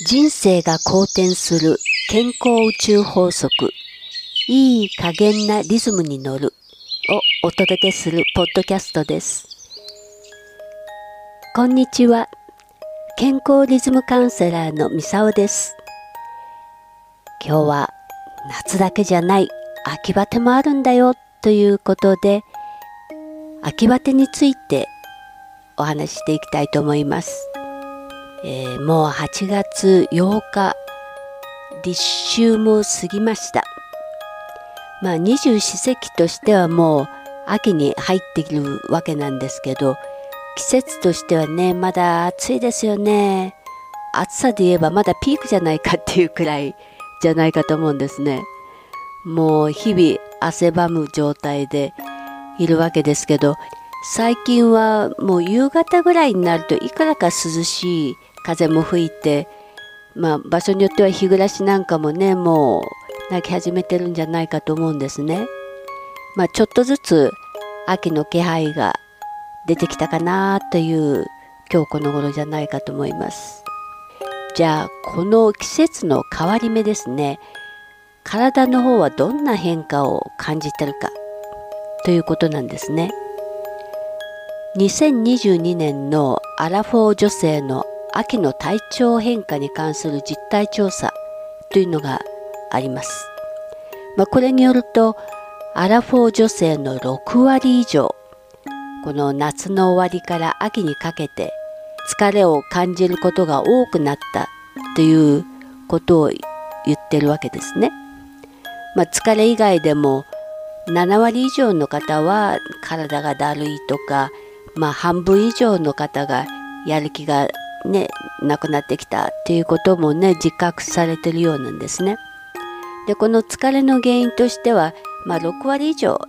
人生が好転する健康宇宙法則いい加減なリズムに乗るをお届けするポッドキャストです。こんにちは。健康リズムカウンセラーのみさおです。今日は夏だけじゃない秋バテもあるんだよということで秋バテについてお話ししていきたいと思います。えー、もう8月8日立秋も過ぎました。まあ二十四節気としてはもう秋に入っているわけなんですけど季節としてはねまだ暑いですよね。暑さで言えばまだピークじゃないかっていうくらいじゃないかと思うんですね。もう日々汗ばむ状態でいるわけですけど最近はもう夕方ぐらいになるといくらか涼しい風も吹いて、まあ、場所によっては日暮らしなんかもねもう泣き始めてるんじゃないかと思うんですね。まあ、ちょっとずつ秋の気配が出てきたかなという今日この頃じゃないかと思います。じゃあこの季節の変わり目ですね体の方はどんな変化を感じてるかということなんですね。2022年のアラフォー女性の秋の体調変化に関する実態調査というのがあります。まあ、これによるとアラフォー女性の6割以上この夏の終わりから秋にかけて疲れを感じることが多くなったということを言ってるわけですね。まあ、疲れ以外でも7割以上の方は体がだるいとか、まあ、半分以上の方がやる気がね、なくなってきたっていうこともね、自覚されてるようなんですね。で、この疲れの原因としては、まあ、6割以上、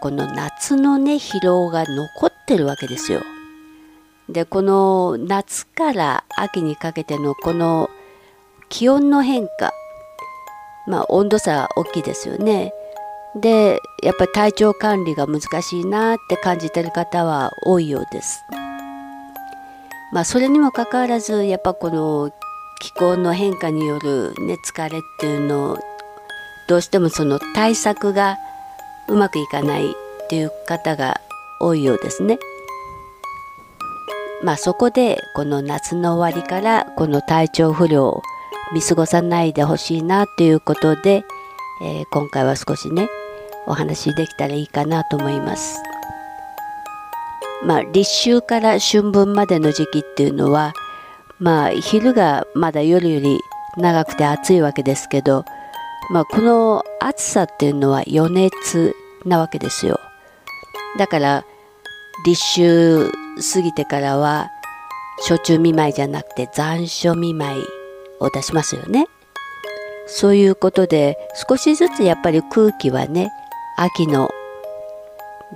この夏のね、疲労が残ってるわけですよ。で、この夏から秋にかけてのこの気温の変化、まあ、温度差は大きいですよね。で、やっぱり体調管理が難しいなって感じてる方は多いようです。まあそれにもかかわらずやっぱこの気候の変化による、ね、疲れっていうのをどうしてもその対策がうまくいかないっていう方が多いようですね。まあそこでこの夏の終わりからこの体調不良を見過ごさないでほしいなということで、えー、今回は少しねお話できたらいいかなと思います。まあ、立秋から春分までの時期っていうのは、まあ、昼がまだ夜より長くて暑いわけですけど、まあ、この暑さっていうのは余熱なわけですよ。だから立秋過ぎてからは暑中見舞いじゃなくて残暑見舞いを出しますよね。そういうことで少しずつやっぱり空気はね秋の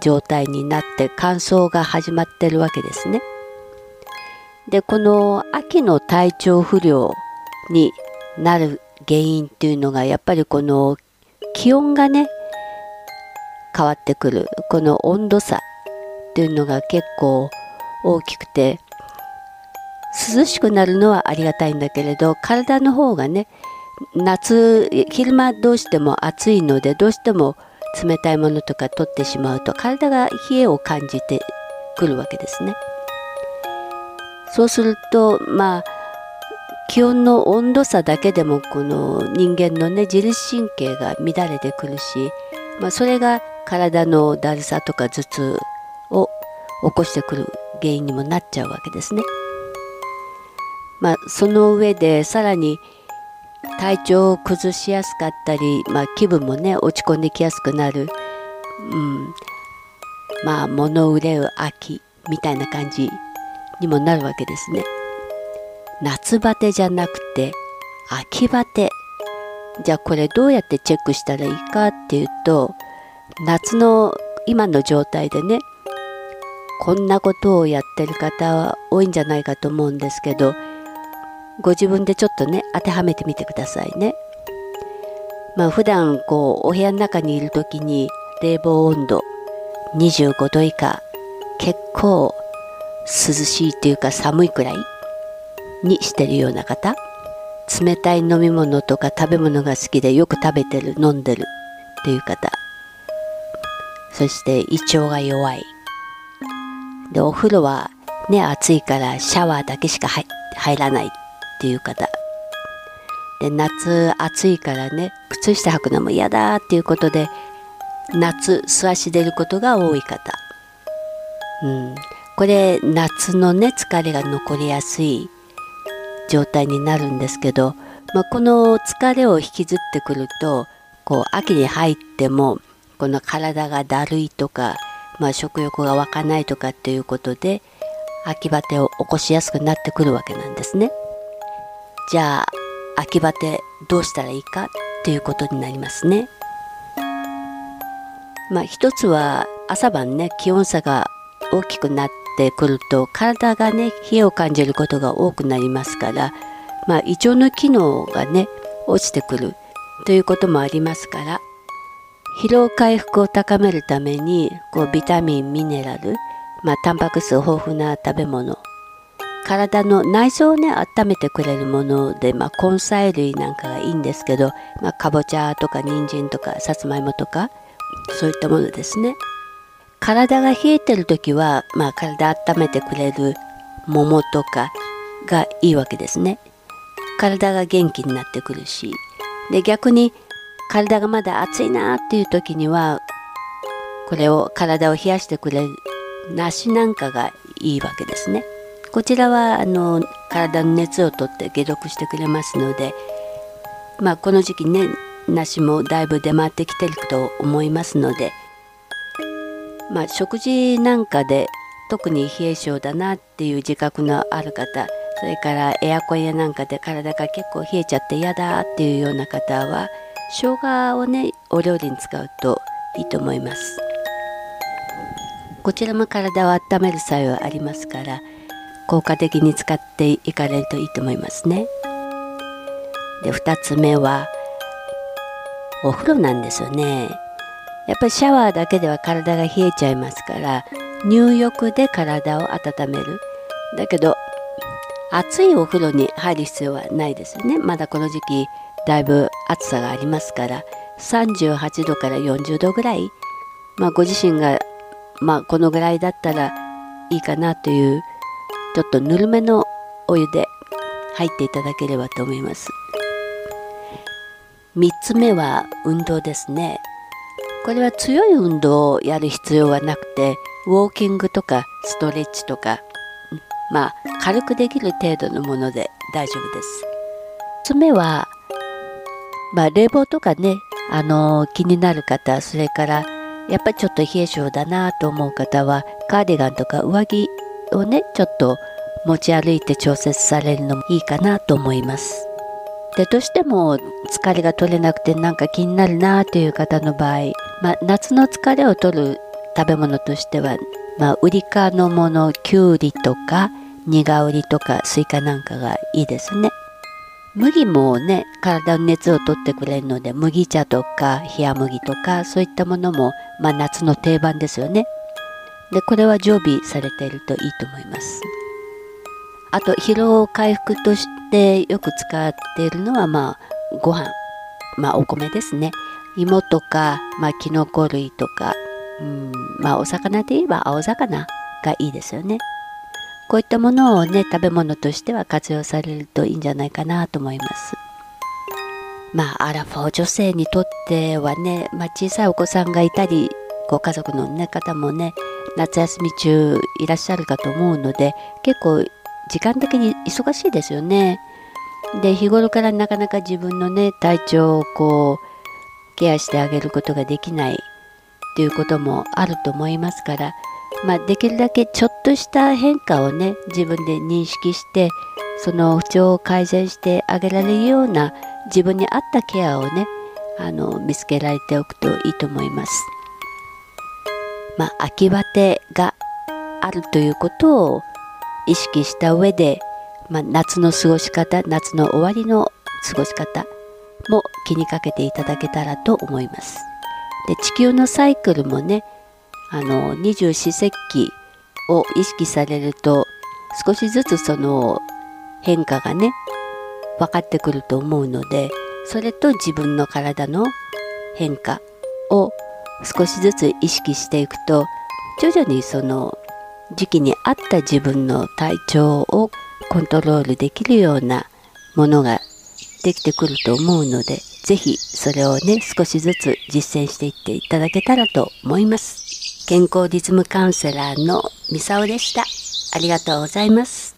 状態になって乾燥が始まってるわけですね。でこの秋の体調不良になる原因っていうのがやっぱりこの気温がね変わってくるこの温度差っていうのが結構大きくて涼しくなるのはありがたいんだけれど体の方がね夏昼間どうしても暑いのでどうしても冷たいものとか取ってしまうと体が冷えを感じてくるわけですね。そうするとまあ気温の温度差だけでもこの人間のね自律神経が乱れてくるし、まあ、それが体のだるさとか頭痛を起こしてくる原因にもなっちゃうわけですね。まあ、その上でさらに体調を崩しやすかったり、まあ、気分もね落ち込んできやすくなる、うん、まあ物憂う秋みたいな感じにもなるわけですね。夏バテじゃなくて秋バテ。じゃあこれどうやってチェックしたらいいかっていうと夏の今の状態でねこんなことをやってる方は多いんじゃないかと思うんですけどご自分でちょっとね当てはめてみてくださいね。まあ普段こうお部屋の中にいる時に冷房温度25度以下結構涼しいっていうか寒いくらいにしてるような方冷たい飲み物とか食べ物が好きでよく食べてる飲んでるっていう方。そして胃腸が弱い。でお風呂はね暑いからシャワーだけしか入らない。っていう方。で夏暑いからね靴下履くのも嫌だっていうことで夏素足出ることが多い方、うん、これ夏のね疲れが残りやすい状態になるんですけど、まあ、この疲れを引きずってくるとこう秋に入ってもこの体がだるいとか、まあ、食欲が湧かないとかっていうことで秋バテを起こしやすくなってくるわけなんですね。じゃあ秋バテどうしたらいいかっていうことになりますね。まあ一つは朝晩ね気温差が大きくなってくると体がね冷えを感じることが多くなりますから、まあ、胃腸の機能がね落ちてくるということもありますから疲労回復を高めるためにこうビタミンミネラル、まあ、タンパク質豊富な食べ物体の内臓をね温めてくれるもので、まあ、根菜類なんかがいいんですけど、まあ、かぼちゃとか人参とかさつまいもとかそういったものですね。体が冷えてる時は、まあ、体温めてくれる桃とかがいいわけですね。体が元気になってくるし。で逆に体がまだ暑いなっていう時にはこれを体を冷やしてくれる梨なんかがいいわけですね。こちらはあの体の熱をとって解毒してくれますのでまあこの時期ね梨もだいぶ出回ってきてると思いますのでまあ食事なんかで特に冷え性だなっていう自覚のある方それからエアコンやなんかで体が結構冷えちゃって嫌だっていうような方は生姜をねお料理に使うといいと思います。こちらも体を温める作用ありますから効果的に使っていかれるといいと思いますね。で2つ目はお風呂なんですよね。やっぱりシャワーだけでは体が冷えちゃいますから入浴で体を温める。だけど熱いお風呂に入る必要はないですよね。まだこの時期だいぶ暑さがありますから38度から40度ぐらい、まあ、ご自身が、まあ、このぐらいだったらいいかなというちょっとぬるめのお湯で入っていただければと思います3つ目は運動ですねこれは強い運動をやる必要はなくてウォーキングとかストレッチとかまあ軽くできる程度のもので大丈夫です。つ目はまあ、冷房とかね、あのー、気になる方、それからやっぱりちょっと冷え性だなと思う方は、カーディガンとか上着をね、ちょっと持ち歩いて調節されるのもいいかなと思います。で、どうしても疲れが取れなくてなんか気になるなという方の場合、まあ、夏の疲れを取る食べ物としては、まあ、ウリ科のもの、きゅうりとか、苦ウリとかスイカなんかがいいですね。麦もね体の熱を取ってくれるので麦茶とか冷麦とかそういったものも、まあ、夏の定番ですよねでこれは常備されているといいと思います。あと疲労回復としてよく使っているのはまあご飯。まあお米ですね。芋とか、まあ、きのこ類とか。うんまあお魚で言えば青魚がいいですよね。こういったものをね食べ物としては活用されるといいんじゃないかなと思います。まあアラフォー女性にとってはね、まあ、小さいお子さんがいたりご家族の、ね、方もね夏休み中いらっしゃるかと思うので結構時間的に忙しいですよねで日頃からなかなか自分のね体調をこうケアしてあげることができないっていうこともあると思いますからまあ、できるだけちょっとした変化をね自分で認識してその不調を改善してあげられるような自分に合ったケアをねあの見つけられておくといいと思います。まあ、秋バテがあるということを意識した上で、まあ、夏の過ごし方夏の終わりの過ごし方も気にかけていただけたらと思います。で地球のサイクルもねあの二十四節気を意識されると少しずつその変化がね分かってくると思うのでそれと自分の体の変化を少しずつ意識していくと徐々にその時期に合った自分の体調をコントロールできるようなものができてくると思うので是非それをね少しずつ実践していっていただけたらと思います。健康リズムカウンセラーのミサオでした。ありがとうございます。